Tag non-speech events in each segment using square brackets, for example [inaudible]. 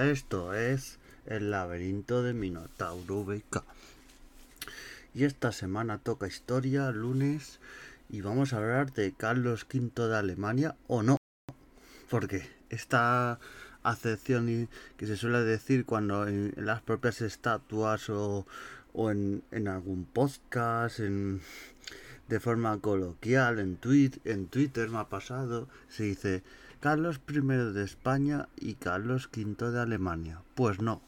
Esto es el laberinto de Minotauro BK. Y esta semana toca historia, lunes, y vamos a hablar de Carlos V de Alemania o no. Porque esta acepción que se suele decir cuando en, las propias estatuas o, o en, en, algún podcast, en, de forma coloquial, en, tweet, en Twitter me ha pasado, se dice Carlos I de España y Carlos V de Alemania. Pues no.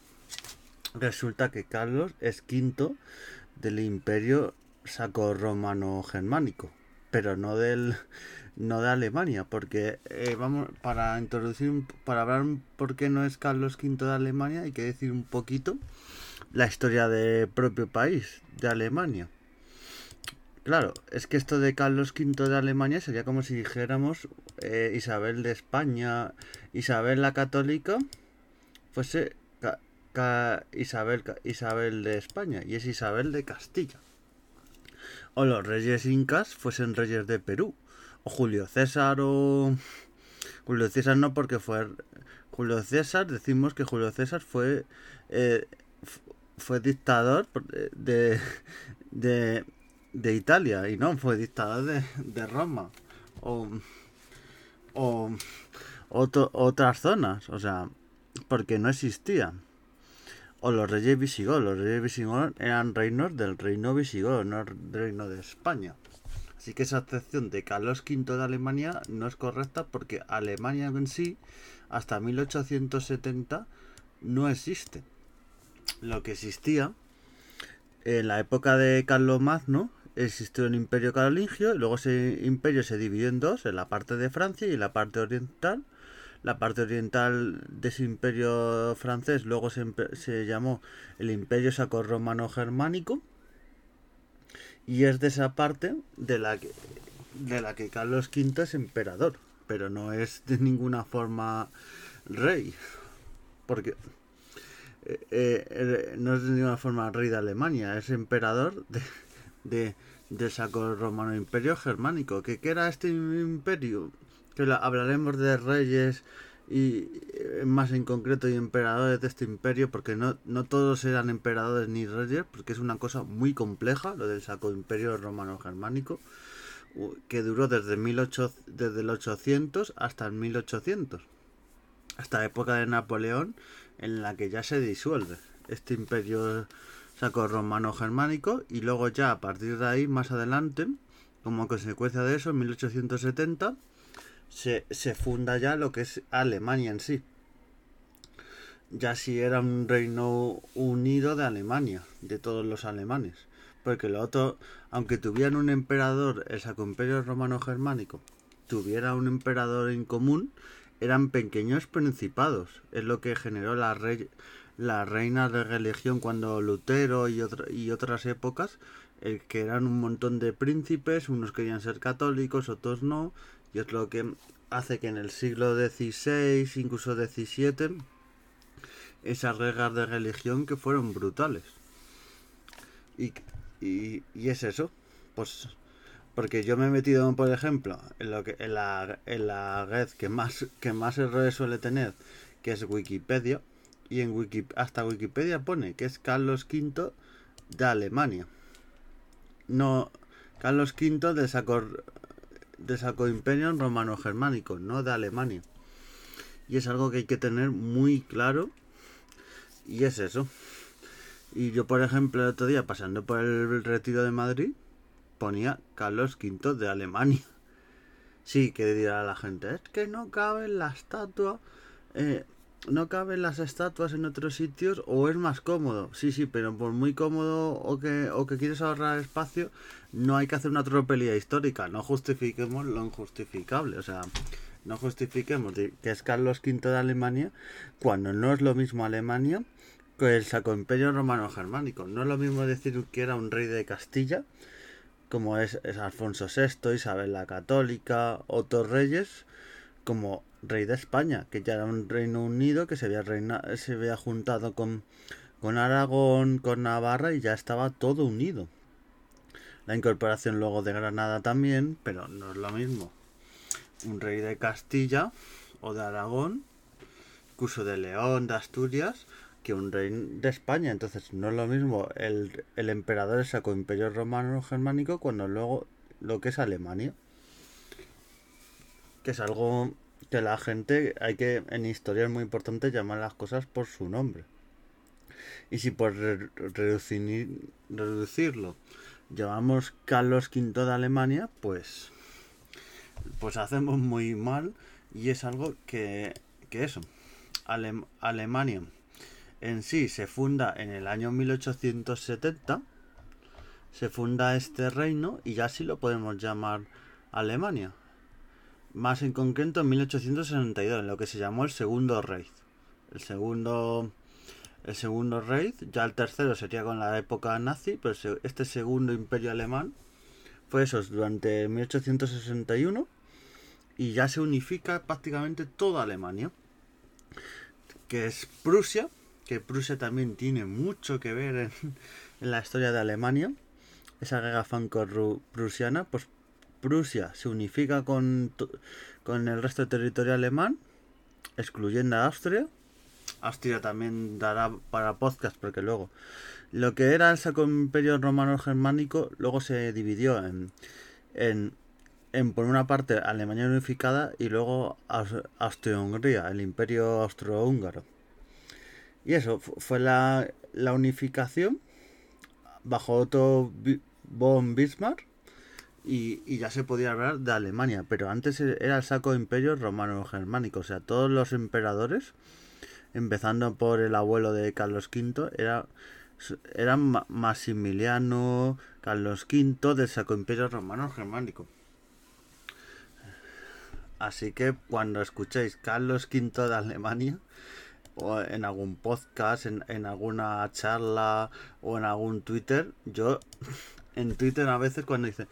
Resulta que Carlos es quinto del imperio saco-romano-germánico, pero no del no de Alemania, porque eh, vamos para introducir para hablar por qué no es Carlos V de Alemania hay que decir un poquito la historia del propio país de Alemania. Claro, es que esto de Carlos V de Alemania sería como si dijéramos eh, Isabel de España, Isabel la Católica, fuese Isabel, Isabel de España y es Isabel de Castilla. O los reyes incas fuesen reyes de Perú. O Julio César o... Julio César no porque fue... Julio César, decimos que Julio César fue... Eh, fue dictador de, de, de Italia y no fue dictador de, de Roma o, o otras zonas, o sea, porque no existían. O los reyes visigodos, los reyes visigodos eran reinos del reino visigodo, no del reino de España. Así que esa acepción de Carlos V de Alemania no es correcta porque Alemania en sí, hasta 1870, no existe. Lo que existía en la época de Carlos Magno existió el imperio carolingio y luego ese imperio se dividió en dos, en la parte de Francia y la parte oriental. La parte oriental de ese imperio francés luego se, se llamó el imperio saco-romano-germánico y es de esa parte de la que de la que Carlos V es emperador, pero no es de ninguna forma rey, porque eh, eh, no es de ninguna forma rey de Alemania, es emperador de, de, del Sacro Romano Imperio Germánico. ¿Qué, era este imperio? Que hablaremos de reyes y eh, más en concreto y emperadores de este imperio, porque no, no todos eran emperadores ni reyes, porque es una cosa muy compleja, lo del Sacro Imperio Romano Germánico, que duró desde, 18, desde el 800 hasta el 1800, hasta la época de Napoleón, en la que ya se disuelve este imperio saco romano-germánico y luego ya a partir de ahí, más adelante, como consecuencia de eso, en 1870, se, se funda ya lo que es Alemania en sí. Ya si era un reino unido de Alemania, de todos los alemanes. Porque lo otro, aunque tuvieran un emperador, el Sacro Imperio Romano Germánico, tuviera un emperador en común, eran pequeños principados. Es lo que generó la, rey, las reinas de religión cuando Lutero y, y otras épocas, el que eran un montón de príncipes, unos querían ser católicos, otros no, y es lo que hace que en el siglo XVI, incluso XVII, esas reglas de religión que fueron brutales. Y, y, y, es eso, pues porque yo me he metido, por ejemplo, en lo que en la, en la red que más que más errores suele tener, que es Wikipedia, y en Wiki, hasta Wikipedia pone que es Carlos V de Alemania. No, Carlos V de Saco, de Saco Imperio Romano Germánico, no de Alemania. Y es algo que hay que tener muy claro. Y es eso. Y yo, por ejemplo, el otro día, pasando por el retiro de Madrid, ponía Carlos V de Alemania. Sí, que dirá la gente, es que no cabe la estatua. Eh, no caben las estatuas en otros sitios o es más cómodo. Sí, sí, pero por muy cómodo o que, o que quieres ahorrar espacio, no hay que hacer una tropelía histórica. No justifiquemos lo injustificable. O sea, no justifiquemos que es Carlos V de Alemania cuando no es lo mismo Alemania que el Sacro Imperio Romano Germánico. No es lo mismo decir que era un rey de Castilla, como es, es Alfonso VI, Isabel la Católica, otros reyes, como rey de España, que ya era un reino unido que se había, reina, se había juntado con, con Aragón, con Navarra y ya estaba todo unido. La incorporación luego de Granada también, pero no es lo mismo. Un rey de Castilla o de Aragón incluso de León, de Asturias, que un rey de España. Entonces no es lo mismo el, el emperador del Sacro Imperio Romano Germánico cuando luego lo que es Alemania. Que es algo que la gente hay que en historia es muy importante llamar las cosas por su nombre. Y si por reducir, reducirlo llamamos Carlos V de Alemania, pues pues hacemos muy mal y es algo que, que eso. Alemania en sí se funda en el año 1870. Se funda este reino y ya sí lo podemos llamar Alemania. Más en concreto en 1862, en lo que se llamó el Segundo Reich. El segundo el segundo ya el tercero sería con la época nazi, pero este segundo imperio alemán fue eso, durante 1861 y ya se unifica prácticamente toda Alemania, que es Prusia, que Prusia también tiene mucho que ver en, la historia de Alemania, esa guerra franco-prusiana, pues Prusia se unifica con, con el resto del territorio alemán, excluyendo a Austria, Austria también dará para podcast porque luego lo que era el Sacro Imperio Romano Germánico luego se dividió en, en, en por una parte Alemania unificada y luego Austria-Hungría, el Imperio Austrohúngaro. Y eso fue la, la unificación bajo Otto von Bismarck y, y, ya se podía hablar de Alemania, pero antes era el Sacro Imperio Romano Germánico, o sea, todos los emperadores empezando por el abuelo de Carlos V, era, eran Maximiliano, Carlos V del Sacro Imperio Romano Germánico. Así que cuando escuchéis Carlos V de Alemania, o en algún podcast, en, en alguna charla o en algún Twitter, yo [laughs] en Twitter a veces cuando dice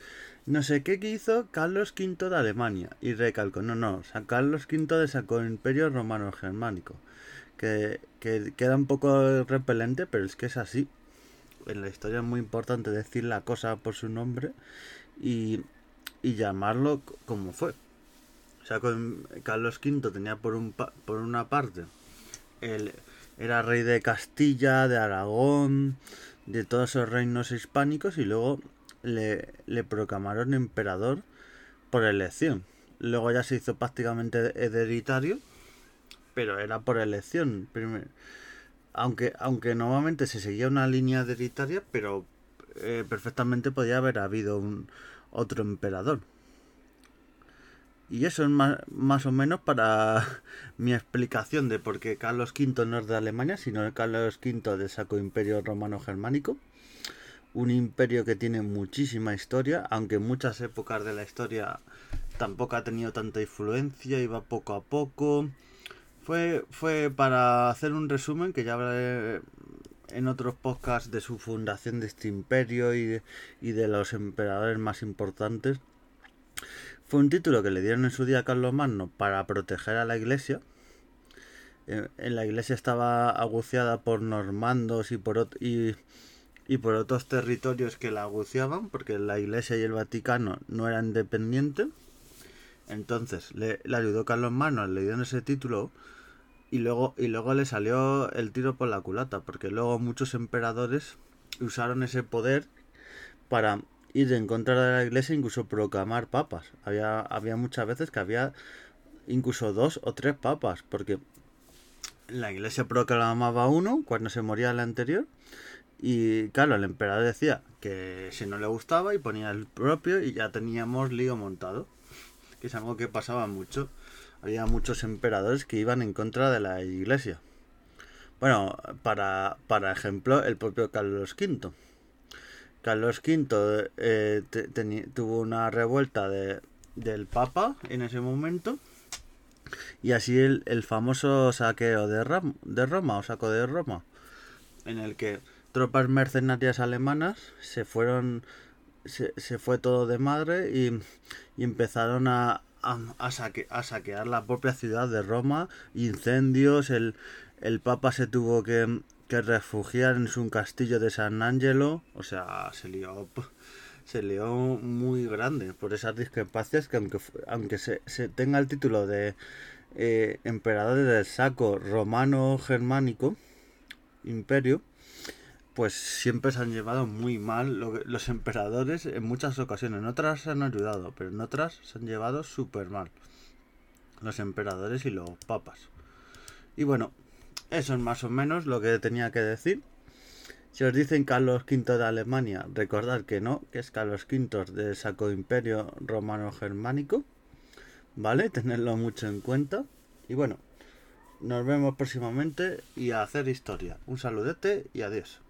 no sé qué hizo Carlos V de Alemania y recalco, no, no, o sea, Carlos V de Sacro Imperio Romano Germánico que, queda un poco repelente, pero es que es así. En la historia es muy importante decir la cosa por su nombre y, llamarlo como fue. O sea, con Carlos V tenía por, un, por una parte, el, era rey de Castilla, de Aragón, de todos esos reinos hispánicos y luego le, le proclamaron emperador por elección. Luego ya se hizo prácticamente hereditario pero era por elección. Aunque, aunque normalmente se seguía una línea hereditaria, pero eh, perfectamente podía haber habido un otro emperador. Y eso es más, más, o menos para [laughs] mi explicación de por qué Carlos V no es de Alemania, sino Carlos V de Saco Imperio Romano Germánico. Un imperio que tiene muchísima historia, aunque en muchas épocas de la historia tampoco ha tenido tanta influencia, iba poco a poco. Fue, fue para hacer un resumen que ya hablé en otros podcasts de su fundación de este imperio y de, y de los emperadores más importantes. Fue un título que le dieron en su día a Carlos Magno para proteger a la iglesia. Eh, en la iglesia estaba aguciada por normandos y por, y, y por otros territorios que la aguciaban, porque la iglesia y el Vaticano no eran independientes. Entonces le, ayudó Carlos Manos, le dieron ese título y luego, y luego le salió el tiro por la culata, porque luego muchos emperadores usaron ese poder para ir en contra de la iglesia e incluso proclamar papas. Había, había muchas veces que había incluso dos o tres papas, porque la iglesia proclamaba uno cuando se moría el anterior. Y claro, el emperador decía que si no le gustaba y ponía el propio y ya teníamos lío montado que es algo que pasaba mucho. Había muchos emperadores que iban en contra de la iglesia. Bueno, para, para ejemplo, el propio Carlos V. Carlos V eh, tuvo una revuelta de, del Papa en ese momento. Y así el, el famoso saqueo de, de Roma o saco de Roma, en el que tropas mercenarias alemanas se fueron se, se fue todo de madre y, empezaron a, a, saquear la propia ciudad de Roma, incendios, el, el Papa se tuvo que, refugiar en su castillo de San Angelo, o sea, se lió, se lió muy grande por esas discrepancias que aunque, aunque se, se tenga el título de, eh, emperadores del saco romano-germánico, imperio, pues siempre se han llevado muy mal los emperadores en muchas ocasiones. En otras se han ayudado, pero en otras se han llevado súper mal. Los emperadores y los papas. Y bueno, eso es más o menos lo que tenía que decir. Si os dicen Carlos V de Alemania, recordad que no, que es Carlos V del Sacro Imperio Romano Germánico. ¿Vale? [laughs] Tenedlo mucho en cuenta. Y bueno, nos vemos próximamente y a hacer historia. Un saludete y adiós.